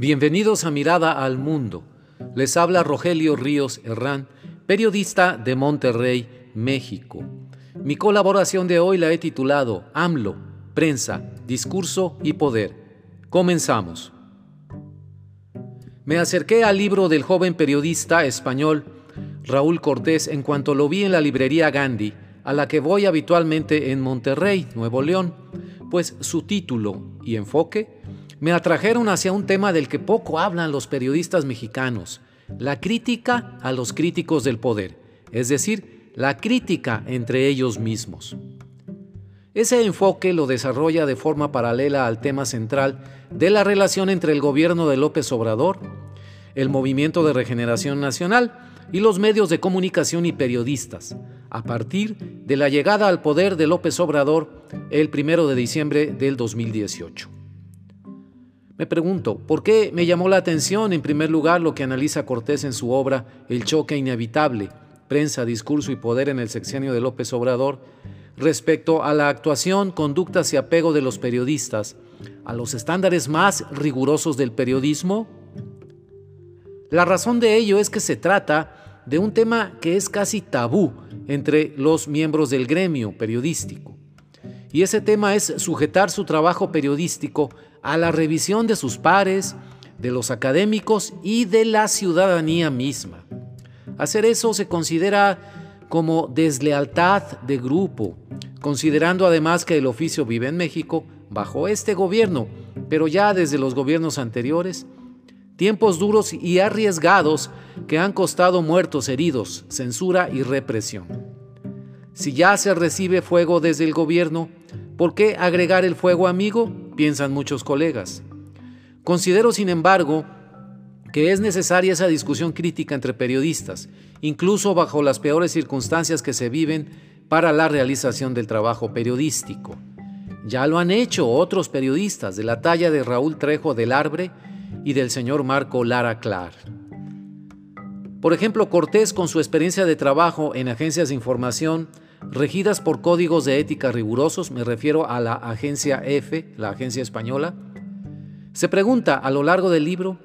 Bienvenidos a Mirada al Mundo. Les habla Rogelio Ríos Herrán, periodista de Monterrey, México. Mi colaboración de hoy la he titulado AMLO, Prensa, Discurso y Poder. Comenzamos. Me acerqué al libro del joven periodista español Raúl Cortés en cuanto lo vi en la librería Gandhi, a la que voy habitualmente en Monterrey, Nuevo León, pues su título y enfoque me atrajeron hacia un tema del que poco hablan los periodistas mexicanos, la crítica a los críticos del poder, es decir, la crítica entre ellos mismos. Ese enfoque lo desarrolla de forma paralela al tema central de la relación entre el gobierno de López Obrador, el Movimiento de Regeneración Nacional y los medios de comunicación y periodistas, a partir de la llegada al poder de López Obrador el 1 de diciembre del 2018. Me pregunto, ¿por qué me llamó la atención en primer lugar lo que analiza Cortés en su obra El choque inevitable, prensa, discurso y poder en el sexenio de López Obrador, respecto a la actuación, conductas y apego de los periodistas a los estándares más rigurosos del periodismo? La razón de ello es que se trata de un tema que es casi tabú entre los miembros del gremio periodístico. Y ese tema es sujetar su trabajo periodístico a la revisión de sus pares, de los académicos y de la ciudadanía misma. Hacer eso se considera como deslealtad de grupo, considerando además que el oficio vive en México bajo este gobierno, pero ya desde los gobiernos anteriores, tiempos duros y arriesgados que han costado muertos, heridos, censura y represión. Si ya se recibe fuego desde el gobierno, ¿por qué agregar el fuego amigo? Piensan muchos colegas. Considero, sin embargo, que es necesaria esa discusión crítica entre periodistas, incluso bajo las peores circunstancias que se viven para la realización del trabajo periodístico. Ya lo han hecho otros periodistas de la talla de Raúl Trejo del Arbre y del señor Marco Lara Clar. Por ejemplo, Cortés, con su experiencia de trabajo en agencias de información, regidas por códigos de ética rigurosos, me refiero a la agencia F, la agencia española, se pregunta a lo largo del libro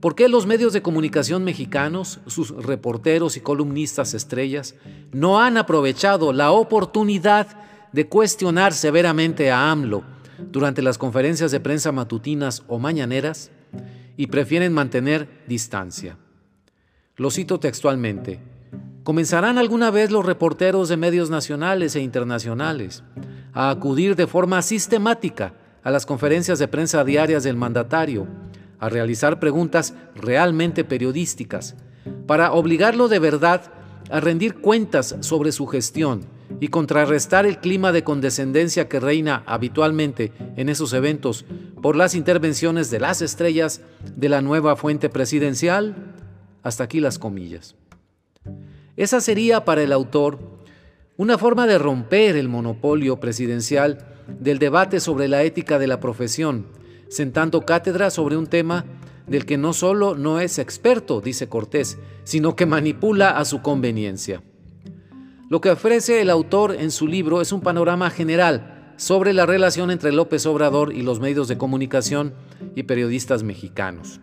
por qué los medios de comunicación mexicanos, sus reporteros y columnistas estrellas, no han aprovechado la oportunidad de cuestionar severamente a AMLO durante las conferencias de prensa matutinas o mañaneras y prefieren mantener distancia. Lo cito textualmente. ¿Comenzarán alguna vez los reporteros de medios nacionales e internacionales a acudir de forma sistemática a las conferencias de prensa diarias del mandatario, a realizar preguntas realmente periodísticas, para obligarlo de verdad a rendir cuentas sobre su gestión y contrarrestar el clima de condescendencia que reina habitualmente en esos eventos por las intervenciones de las estrellas de la nueva fuente presidencial? Hasta aquí las comillas. Esa sería para el autor una forma de romper el monopolio presidencial del debate sobre la ética de la profesión, sentando cátedra sobre un tema del que no solo no es experto, dice Cortés, sino que manipula a su conveniencia. Lo que ofrece el autor en su libro es un panorama general sobre la relación entre López Obrador y los medios de comunicación y periodistas mexicanos.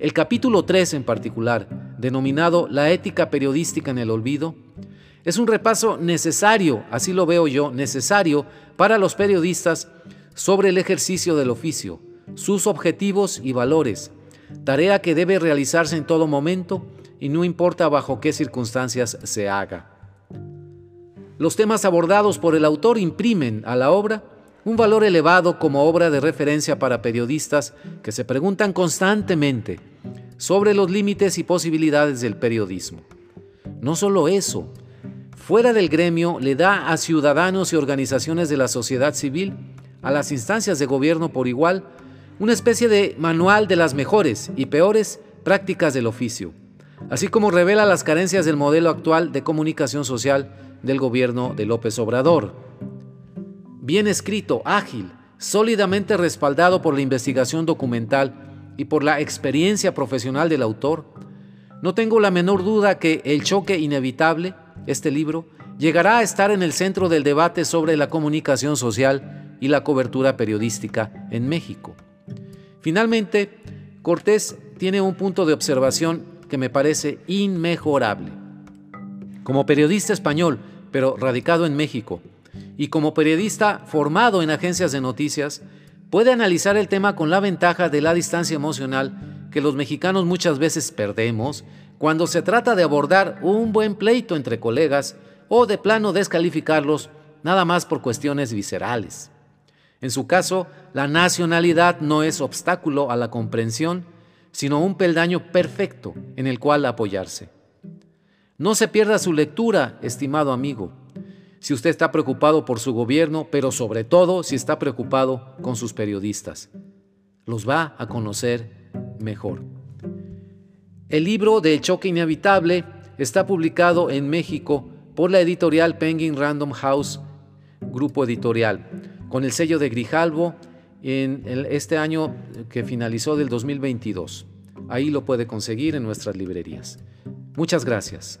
El capítulo 3 en particular, denominado La ética periodística en el olvido, es un repaso necesario, así lo veo yo, necesario para los periodistas sobre el ejercicio del oficio, sus objetivos y valores, tarea que debe realizarse en todo momento y no importa bajo qué circunstancias se haga. Los temas abordados por el autor imprimen a la obra un valor elevado como obra de referencia para periodistas que se preguntan constantemente sobre los límites y posibilidades del periodismo. No solo eso, fuera del gremio le da a ciudadanos y organizaciones de la sociedad civil, a las instancias de gobierno por igual, una especie de manual de las mejores y peores prácticas del oficio, así como revela las carencias del modelo actual de comunicación social del gobierno de López Obrador. Bien escrito, ágil, sólidamente respaldado por la investigación documental y por la experiencia profesional del autor, no tengo la menor duda que El choque inevitable, este libro, llegará a estar en el centro del debate sobre la comunicación social y la cobertura periodística en México. Finalmente, Cortés tiene un punto de observación que me parece inmejorable. Como periodista español, pero radicado en México, y como periodista formado en agencias de noticias, puede analizar el tema con la ventaja de la distancia emocional que los mexicanos muchas veces perdemos cuando se trata de abordar un buen pleito entre colegas o de plano descalificarlos nada más por cuestiones viscerales. En su caso, la nacionalidad no es obstáculo a la comprensión, sino un peldaño perfecto en el cual apoyarse. No se pierda su lectura, estimado amigo, si usted está preocupado por su gobierno, pero sobre todo si está preocupado con sus periodistas. Los va a conocer mejor. El libro de choque inevitable está publicado en México por la editorial Penguin Random House, grupo editorial, con el sello de Grijalvo en este año que finalizó del 2022. Ahí lo puede conseguir en nuestras librerías. Muchas gracias.